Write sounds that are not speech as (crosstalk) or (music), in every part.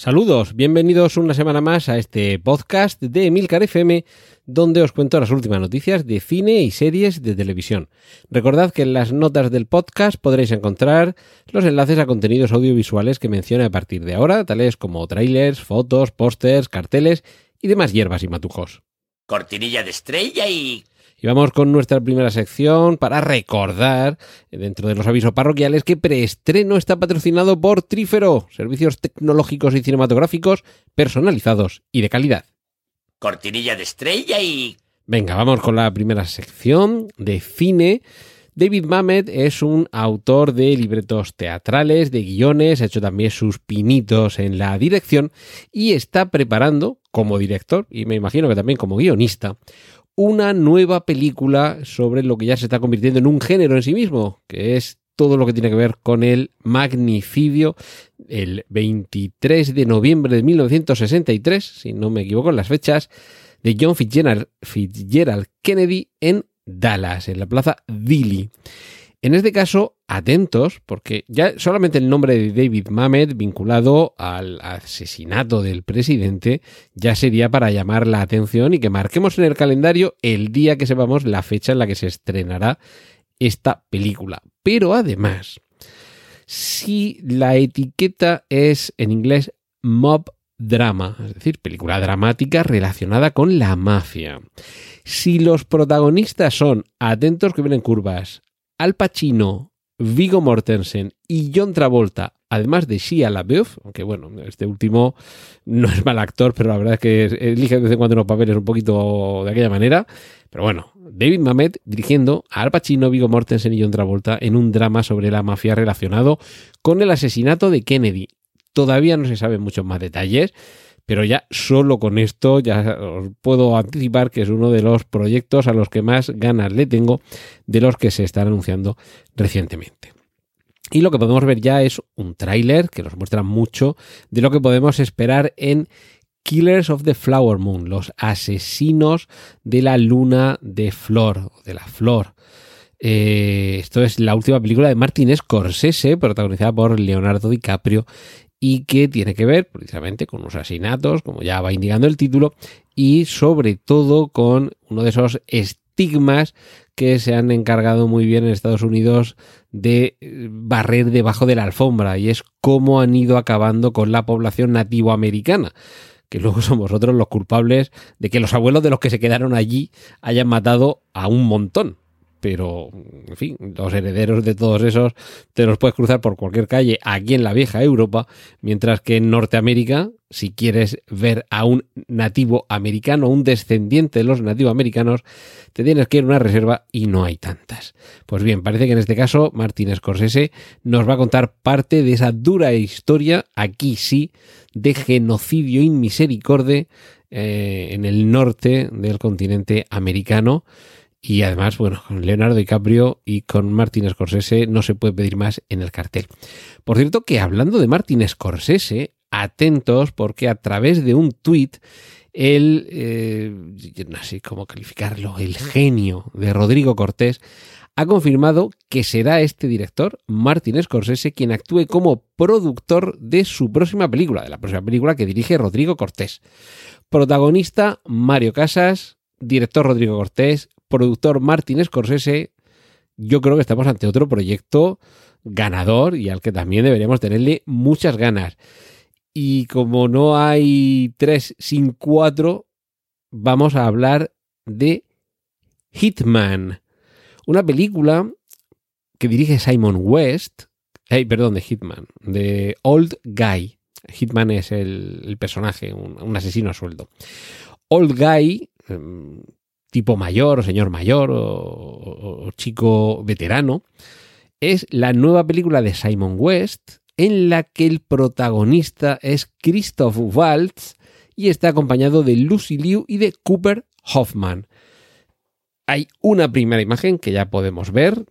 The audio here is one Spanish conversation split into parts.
Saludos, bienvenidos una semana más a este podcast de Emilcar FM, donde os cuento las últimas noticias de cine y series de televisión. Recordad que en las notas del podcast podréis encontrar los enlaces a contenidos audiovisuales que mencione a partir de ahora, tales como trailers, fotos, pósters, carteles y demás hierbas y matujos. Cortinilla de estrella y... Y vamos con nuestra primera sección para recordar, dentro de los avisos parroquiales, que Preestreno está patrocinado por Trífero, servicios tecnológicos y cinematográficos personalizados y de calidad. Cortinilla de estrella y... Venga, vamos con la primera sección de cine. David Mamet es un autor de libretos teatrales, de guiones, ha hecho también sus pinitos en la dirección y está preparando, como director, y me imagino que también como guionista, una nueva película sobre lo que ya se está convirtiendo en un género en sí mismo, que es todo lo que tiene que ver con el magnicidio el 23 de noviembre de 1963, si no me equivoco en las fechas, de John Fitzgerald, Fitzgerald Kennedy en Dallas, en la plaza Dili. En este caso, atentos, porque ya solamente el nombre de David Mamet vinculado al asesinato del presidente ya sería para llamar la atención y que marquemos en el calendario el día que sepamos la fecha en la que se estrenará esta película. Pero además, si la etiqueta es en inglés mob drama, es decir, película dramática relacionada con la mafia. Si los protagonistas son, atentos que vienen curvas, Al Pacino, Vigo Mortensen y John Travolta, además de Shia LaBeouf, aunque bueno, este último no es mal actor, pero la verdad es que elige de vez en cuando los papeles un poquito de aquella manera. Pero bueno, David Mamet dirigiendo a Al Pacino, Vigo Mortensen y John Travolta en un drama sobre la mafia relacionado con el asesinato de Kennedy. Todavía no se saben muchos más detalles, pero ya solo con esto ya os puedo anticipar que es uno de los proyectos a los que más ganas le tengo de los que se están anunciando recientemente. Y lo que podemos ver ya es un tráiler que nos muestra mucho de lo que podemos esperar en Killers of the Flower Moon, los asesinos de la luna de flor, de la flor. Eh, esto es la última película de Martin Scorsese, protagonizada por Leonardo DiCaprio y que tiene que ver precisamente con los asesinatos, como ya va indicando el título, y sobre todo con uno de esos estigmas que se han encargado muy bien en Estados Unidos de eh, barrer debajo de la alfombra, y es cómo han ido acabando con la población nativoamericana que luego son vosotros los culpables de que los abuelos de los que se quedaron allí hayan matado a un montón pero, en fin, los herederos de todos esos te los puedes cruzar por cualquier calle aquí en la vieja Europa, mientras que en Norteamérica, si quieres ver a un nativo americano, un descendiente de los nativos americanos, te tienes que ir a una reserva y no hay tantas. Pues bien, parece que en este caso Martín Scorsese nos va a contar parte de esa dura historia, aquí sí, de genocidio inmisericorde eh, en el norte del continente americano y además, bueno, con Leonardo DiCaprio y con Martin Scorsese no se puede pedir más en el cartel. Por cierto, que hablando de Martin Scorsese, atentos porque a través de un tuit, el, eh, no sé cómo calificarlo, el genio de Rodrigo Cortés, ha confirmado que será este director, Martin Scorsese, quien actúe como productor de su próxima película, de la próxima película que dirige Rodrigo Cortés. Protagonista Mario Casas, director Rodrigo Cortés, productor Martin Scorsese, yo creo que estamos ante otro proyecto ganador y al que también deberíamos tenerle muchas ganas. Y como no hay tres sin cuatro, vamos a hablar de Hitman, una película que dirige Simon West, perdón, de Hitman, de Old Guy. Hitman es el, personaje, un, un, asesino a sueldo. Old Guy, em, tipo mayor o señor mayor o, chico veterano, es la nueva película de Simon West en la que el protagonista es Christoph Waltz y está acompañado de Lucy Liu y de Cooper Hoffman. Hay una primera imagen que ya podemos ver,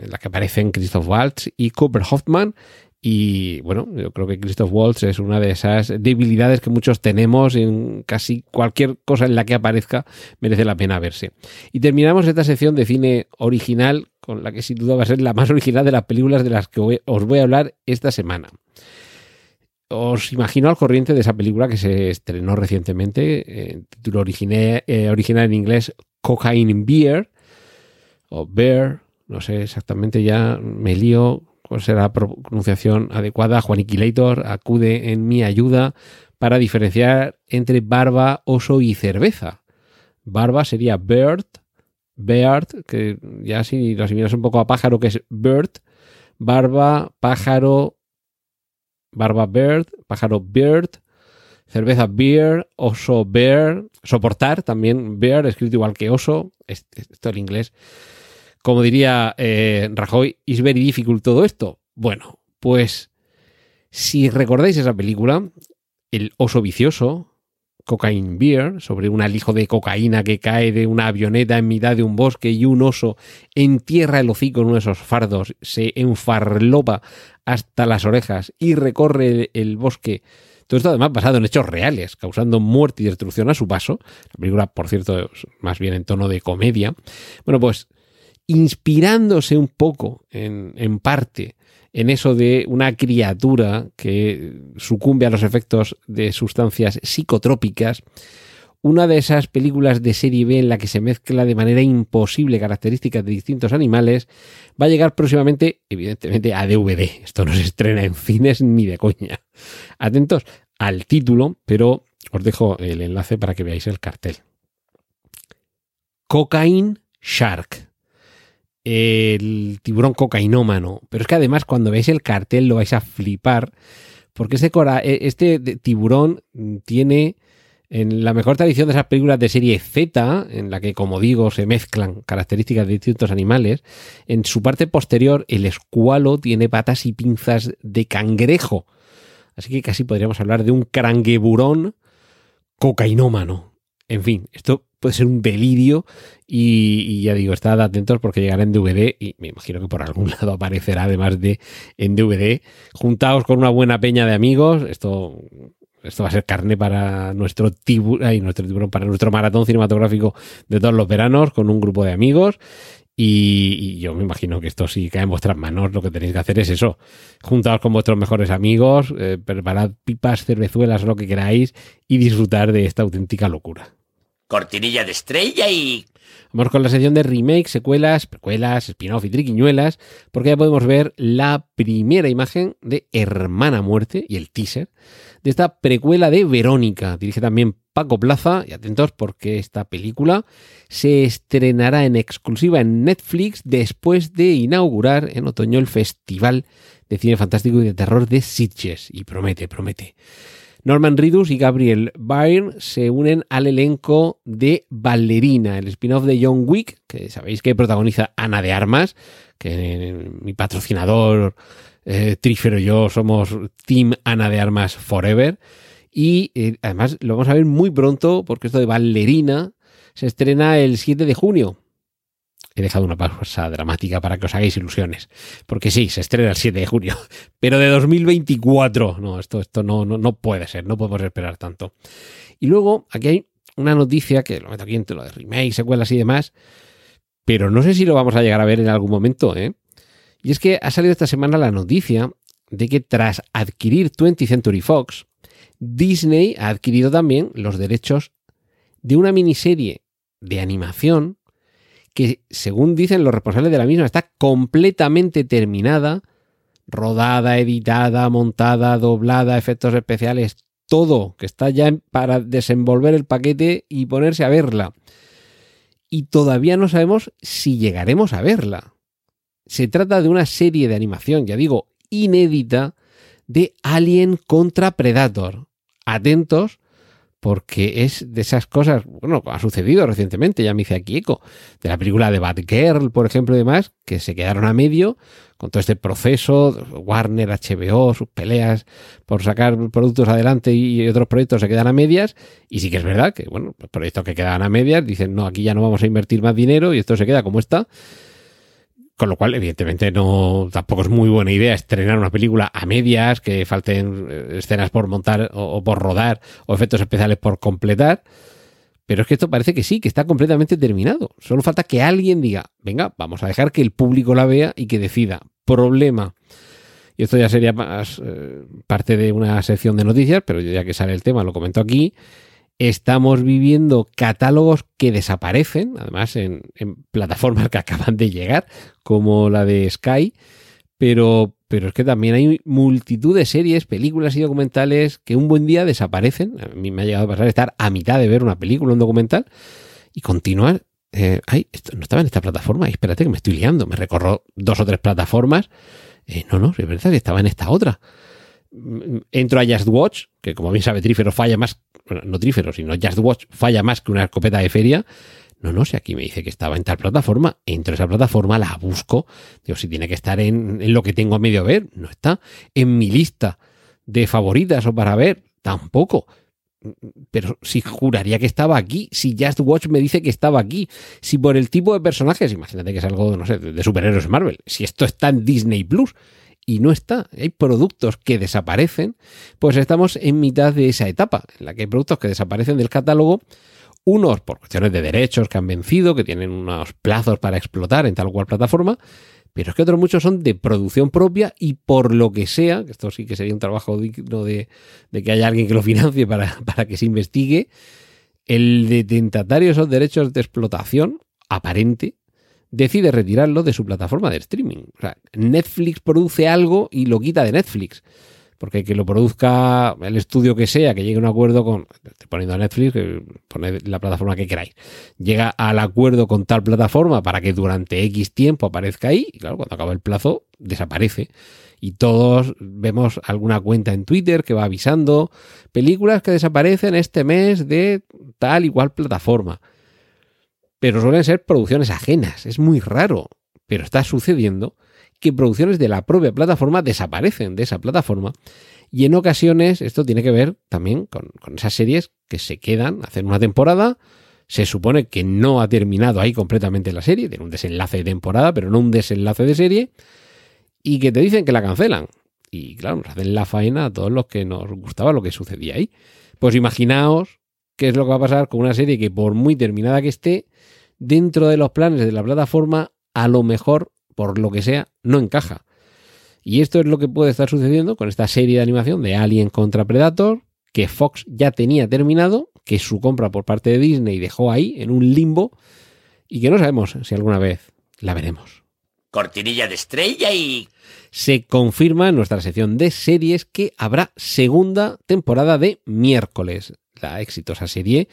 en la que aparecen Christoph Waltz y Cooper Hoffman. Y bueno, yo creo que Christoph Waltz es una de esas debilidades que muchos tenemos en casi cualquier cosa en la que aparezca, merece la pena verse. Y terminamos esta sección de cine original, con la que sin duda va a ser la más original de las películas de las que os voy a hablar esta semana. Os imagino al corriente de esa película que se estrenó recientemente, en título eh, original en inglés Cocaine Beer, o Bear, no sé exactamente ya, me lío cuál será la pronunciación adecuada. Juaniquilator acude en mi ayuda para diferenciar entre barba, oso y cerveza. Barba sería bird, beard, que ya si lo asimilas un poco a pájaro, que es bird, barba, pájaro, barba bird, pájaro bird, cerveza beer, oso bear, soportar también bear, escrito igual que oso, esto en inglés como diría eh, Rajoy, is very difficult todo esto. Bueno, pues si recordáis esa película, El oso vicioso, Cocaine Beer, sobre un alijo de cocaína que cae de una avioneta en mitad de un bosque y un oso entierra el hocico en uno de esos fardos, se enfarlopa hasta las orejas y recorre el, bosque. Todo esto además basado en hechos reales, causando muerte y destrucción a su paso. La película, por cierto, es más bien en tono de comedia. Bueno, pues inspirándose un poco, en, parte, en eso de una criatura que sucumbe a los efectos de sustancias psicotrópicas, una de esas películas de serie B en la que se mezcla de manera imposible características de distintos animales, va a llegar próximamente, evidentemente, a DVD. Esto no se estrena en cines ni de coña. Atentos al título, pero os dejo el enlace para que veáis el cartel. Cocaine Shark el tiburón cocainómano. Pero es que además cuando veis el cartel lo vais a flipar, porque este, e, este tiburón tiene en la mejor tradición de esas películas de serie Z, en la que, como digo, se mezclan características de distintos animales, en su parte posterior el escualo tiene patas y pinzas de cangrejo. Así que casi podríamos hablar de un crangueburón cocainómano. En fin, esto puede ser un delirio y, ya digo, estad atentos porque llegará en DVD y me imagino que por algún (laughs) lado aparecerá además de en DVD. Juntaos con una buena peña de amigos, esto esto va a ser carne para nuestro tiburón, nuestro tiburón, para nuestro maratón cinematográfico de todos los veranos con un grupo de amigos. Y, yo me imagino que esto si cae en vuestras manos, lo que tenéis que hacer es eso. Juntaos con vuestros mejores amigos, eh, preparad pipas, cervezuelas, lo que queráis y disfrutar de esta auténtica locura cortinilla de estrella y... Vamos con la sección de remakes, secuelas, precuelas, spin-off y triquiñuelas, porque ya podemos ver la primera imagen de Hermana Muerte y el teaser de esta precuela de Verónica. Dirige también Paco Plaza, y atentos porque esta película se estrenará en exclusiva en Netflix después de inaugurar en otoño el Festival de Cine Fantástico y de Terror de Sitges. Y promete, promete. Norman Ridus y Gabriel Byrne se unen al elenco de Ballerina, el spin-off de John Wick, que sabéis que protagoniza Ana de Armas, que mi patrocinador eh, Trífero y yo somos Team Ana de Armas Forever. Y eh, además lo vamos a ver muy pronto porque esto de Ballerina se estrena el 7 de junio he dejado una pausa dramática para que os hagáis ilusiones. Porque sí, se estrena el 7 de junio, (laughs) pero de 2024. No, esto, esto no, no, puede ser, no podemos esperar tanto. Y luego, aquí hay una noticia que lo meto aquí entre lo de remake, secuelas y demás, pero no sé si lo vamos a llegar a ver en algún momento, ¿eh? Y es que ha salido esta semana la noticia de que tras adquirir 20th Century Fox, Disney ha adquirido también los derechos de una miniserie de animación que según dicen los responsables de la misma está completamente terminada, rodada, editada, montada, doblada, efectos especiales, todo, que está ya para desenvolver el paquete y ponerse a verla. Y todavía no sabemos si llegaremos a verla. Se trata de una serie de animación, ya digo, inédita, de Alien contra Predator. Atentos, porque es de esas cosas, bueno, ha sucedido recientemente, ya me hice aquí eco, de la película de Batgirl, por ejemplo, y demás, que se quedaron a medio con todo este proceso, Warner, HBO, sus peleas por sacar productos adelante y otros proyectos se quedan a medias, y sí que es verdad que, bueno, proyectos que quedan a medias dicen, no, aquí ya no vamos a invertir más dinero y esto se queda como está. Con lo cual, evidentemente, no tampoco es muy buena idea estrenar una película a medias, que falten eh, escenas por montar o, por rodar o efectos especiales por completar. Pero es que esto parece que sí, que está completamente terminado. Solo falta que alguien diga, venga, vamos a dejar que el público la vea y que decida. Problema. Y esto ya sería más eh, parte de una sección de noticias, pero ya que sale el tema, lo comento aquí. Estamos viviendo catálogos que desaparecen, además en, plataformas que acaban de llegar, como la de Sky, pero, pero es que también hay multitud de series, películas y documentales que un buen día desaparecen. A mí me ha llegado a pasar estar a mitad de ver una película, un documental, y continuar. Eh, ay, esto no estaba en esta plataforma. Ay, espérate que me estoy liando. Me recorro dos o tres plataformas. Eh, no, no, es verdad que estaba en esta otra. Mm, Entro a Just Watch, que como bien sabe Trífero falla más, bueno, no Trífero, sino Just Watch falla más que una escopeta de feria. No, no, si aquí me dice que estaba en tal plataforma, entro a esa plataforma, la busco. Digo, si tiene que estar en, lo que tengo a medio ver, no está. En mi lista de favoritas o para ver, tampoco. Pero si juraría que estaba aquí, si Just Watch me dice que estaba aquí, si por el tipo de personajes, imagínate que es algo, no sé, de superhéroes Marvel, si esto está en Disney Plus y no está, hay productos que desaparecen, pues estamos en mitad de esa etapa, en la que hay productos que desaparecen del catálogo. Unos por cuestiones de derechos que han vencido, que tienen unos plazos para explotar en tal o cual plataforma, pero es que otros muchos son de producción propia y por lo que sea, esto sí que sería un trabajo digno de, de que haya alguien que lo financie para, (laughs) para, que se investigue, el detentatario de esos derechos de explotación aparente decide retirarlo de su plataforma de streaming. O sea, Netflix produce algo y lo quita de Netflix porque que lo produzca el estudio que sea, que llegue a un acuerdo con, estoy poniendo a Netflix, poned la plataforma que queráis, llega al acuerdo con tal plataforma para que durante X tiempo aparezca ahí, y claro, cuando acaba el plazo, desaparece. Y todos vemos alguna cuenta en Twitter que va avisando películas que desaparecen este mes de tal igual plataforma. Pero suelen ser producciones ajenas, es muy raro, pero está sucediendo que producciones de la propia plataforma desaparecen de esa plataforma. Y en ocasiones esto tiene que ver también con, con, esas series que se quedan, hacen una temporada, se supone que no ha terminado ahí completamente la serie, tiene un desenlace de temporada, pero no un desenlace de serie, y que te dicen que la cancelan. Y claro, nos hacen la faena a todos los que nos gustaba lo que sucedía ahí. Pues imaginaos qué es lo que va a pasar con una serie que por muy terminada que esté, dentro de los planes de la plataforma, a lo mejor por lo que sea, no encaja. Y esto es lo que puede estar sucediendo con esta serie de animación de Alien contra Predator, que Fox ya tenía terminado, que su compra por parte de Disney dejó ahí, en un limbo, y que no sabemos si alguna vez la veremos. Cortinilla de estrella y... Se confirma en nuestra sección de series que habrá segunda temporada de miércoles, la exitosa serie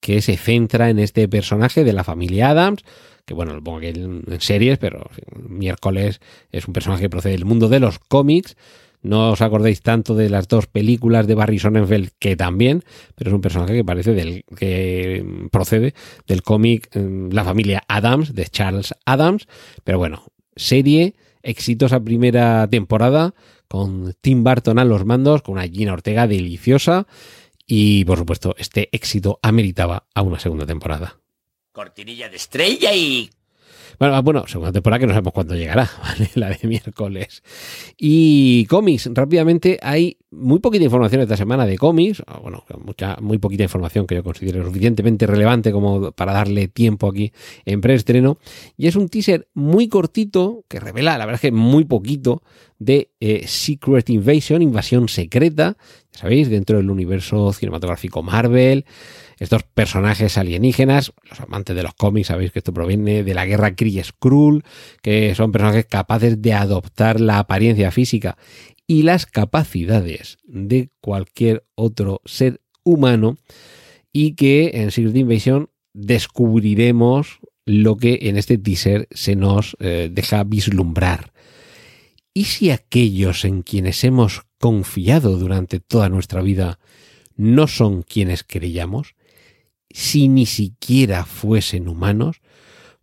que se centra en este personaje de la familia Adams, que bueno, lo pongo aquí en, series, pero miércoles es un personaje que procede del mundo de los cómics. No os acordéis tanto de las dos películas de Barry Sonnenfeld, que también, pero es un personaje que parece del que procede del cómic La familia Adams, de Charles Adams. Pero bueno, serie, exitosa primera temporada, con Tim Burton a los mandos, con una Gina Ortega deliciosa. Y por supuesto, este éxito ameritaba a una segunda temporada. Cortinilla de estrella y... Bueno, bueno, segunda temporada que no sabemos cuándo llegará, (laughs) ¿vale? La de miércoles. Y cómics, rápidamente, hay muy poquita información esta semana de cómics, bueno, mucha, muy poquita información que yo considero suficientemente relevante como para darle tiempo aquí en preestreno. Y es un teaser muy cortito que revela, la verdad es que muy poquito, de eh, Secret Invasion, invasión secreta, ya sabéis, dentro del universo cinematográfico Marvel estos personajes alienígenas, los amantes de los cómics, sabéis que esto proviene de la guerra Kree Skrull, que son personajes capaces de adoptar la apariencia física y las capacidades de cualquier otro ser humano y que en Secret Invasion descubriremos lo que en este teaser se nos eh, deja vislumbrar. ¿Y si aquellos en quienes hemos confiado durante toda nuestra vida no son quienes creíamos? si ni siquiera fuesen humanos,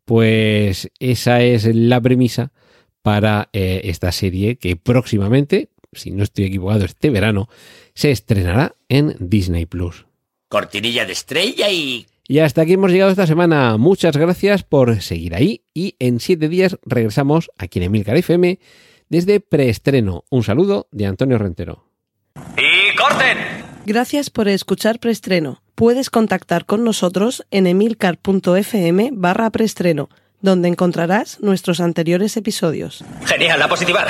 pues esa es la premisa para eh, esta serie que próximamente, si no estoy equivocado, este verano, se estrenará en Disney Plus. Cortinilla de estrella y... Y hasta aquí hemos llegado esta semana. Muchas gracias por seguir ahí y en siete días regresamos aquí en Emilcar FM desde preestreno. Un saludo de Antonio Rentero. ¡Y corten! Gracias por escuchar preestreno. Puedes contactar con nosotros en emilcar.fm barra preestreno, donde encontrarás nuestros anteriores episodios. Genial, a positivar.